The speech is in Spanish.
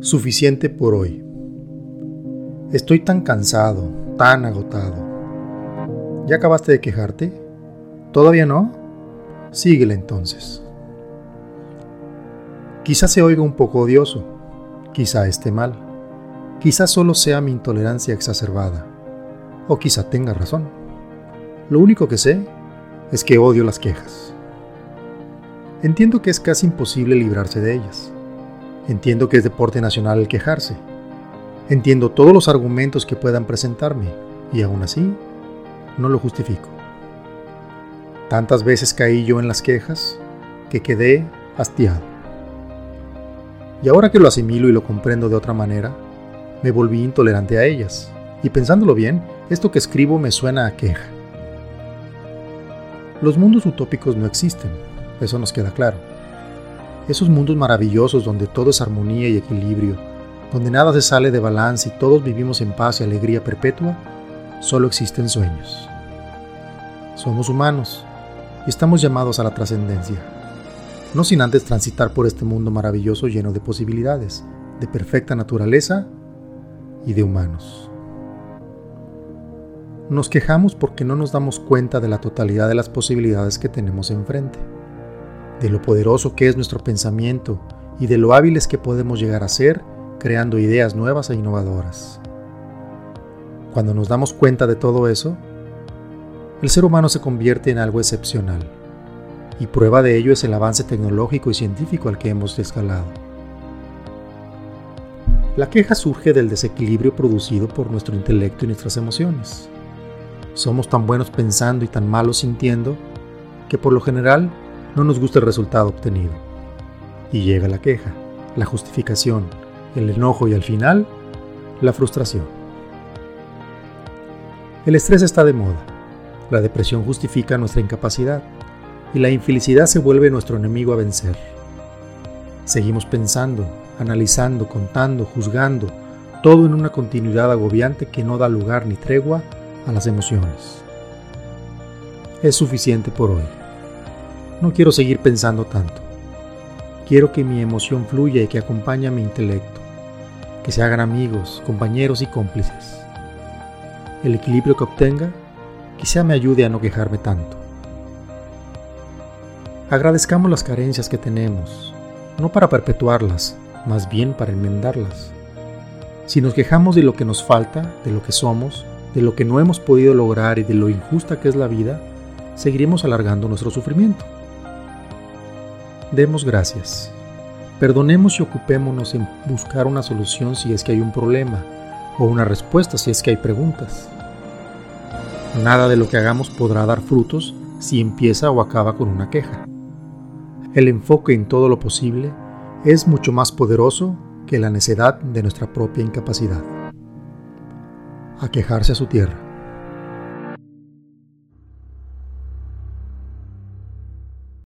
Suficiente por hoy. Estoy tan cansado, tan agotado. ¿Ya acabaste de quejarte? ¿Todavía no? Síguela entonces. Quizá se oiga un poco odioso, quizá esté mal, quizá solo sea mi intolerancia exacerbada, o quizá tenga razón. Lo único que sé es que odio las quejas. Entiendo que es casi imposible librarse de ellas Entiendo que es deporte nacional el quejarse. Entiendo todos los argumentos que puedan presentarme y aún así no lo justifico. Tantas veces caí yo en las quejas que quedé hastiado. Y ahora que lo asimilo y lo comprendo de otra manera, me volví intolerante a ellas. Y pensándolo bien, esto que escribo me suena a queja. Los mundos utópicos no existen, eso nos queda claro esos mundos maravillosos donde todo es armonía y equilibrio, donde nada se sale de balance y todos vivimos en paz y alegría perpetua, solo existen sueños. Somos humanos y estamos llamados a la trascendencia, no sin antes transitar por este mundo maravilloso lleno de posibilidades, de perfecta naturaleza y de humanos. Nos quejamos porque no nos damos cuenta de la totalidad de las posibilidades que tenemos enfrente de lo poderoso que es nuestro pensamiento y de lo hábiles que podemos llegar a ser creando ideas nuevas e innovadoras. Cuando nos damos cuenta de todo eso, el ser humano se convierte en algo excepcional, y prueba de ello es el avance tecnológico y científico al que hemos escalado. La queja surge del desequilibrio producido por nuestro intelecto y nuestras emociones. Somos tan buenos pensando y tan malos sintiendo que por lo general no nos gusta el resultado obtenido. Y llega la queja, la justificación, el enojo y al final, la frustración. El estrés está de moda. La depresión justifica nuestra incapacidad y la infelicidad se vuelve nuestro enemigo a vencer. Seguimos pensando, analizando, contando, juzgando, todo en una continuidad agobiante que no da lugar ni tregua a las emociones. Es suficiente por hoy. No quiero seguir pensando tanto. Quiero que mi emoción fluya y que acompañe a mi intelecto, que se hagan amigos, compañeros y cómplices. El equilibrio que obtenga quizá me ayude a no quejarme tanto. Agradezcamos las carencias que tenemos, no para perpetuarlas, más bien para enmendarlas. Si nos quejamos de lo que nos falta, de lo que somos, de lo que no hemos podido lograr y de lo injusta que es la vida, seguiremos alargando nuestro sufrimiento. Demos gracias. Perdonemos y ocupémonos en buscar una solución si es que hay un problema o una respuesta si es que hay preguntas. Nada de lo que hagamos podrá dar frutos si empieza o acaba con una queja. El enfoque en todo lo posible es mucho más poderoso que la necedad de nuestra propia incapacidad. A quejarse a su tierra.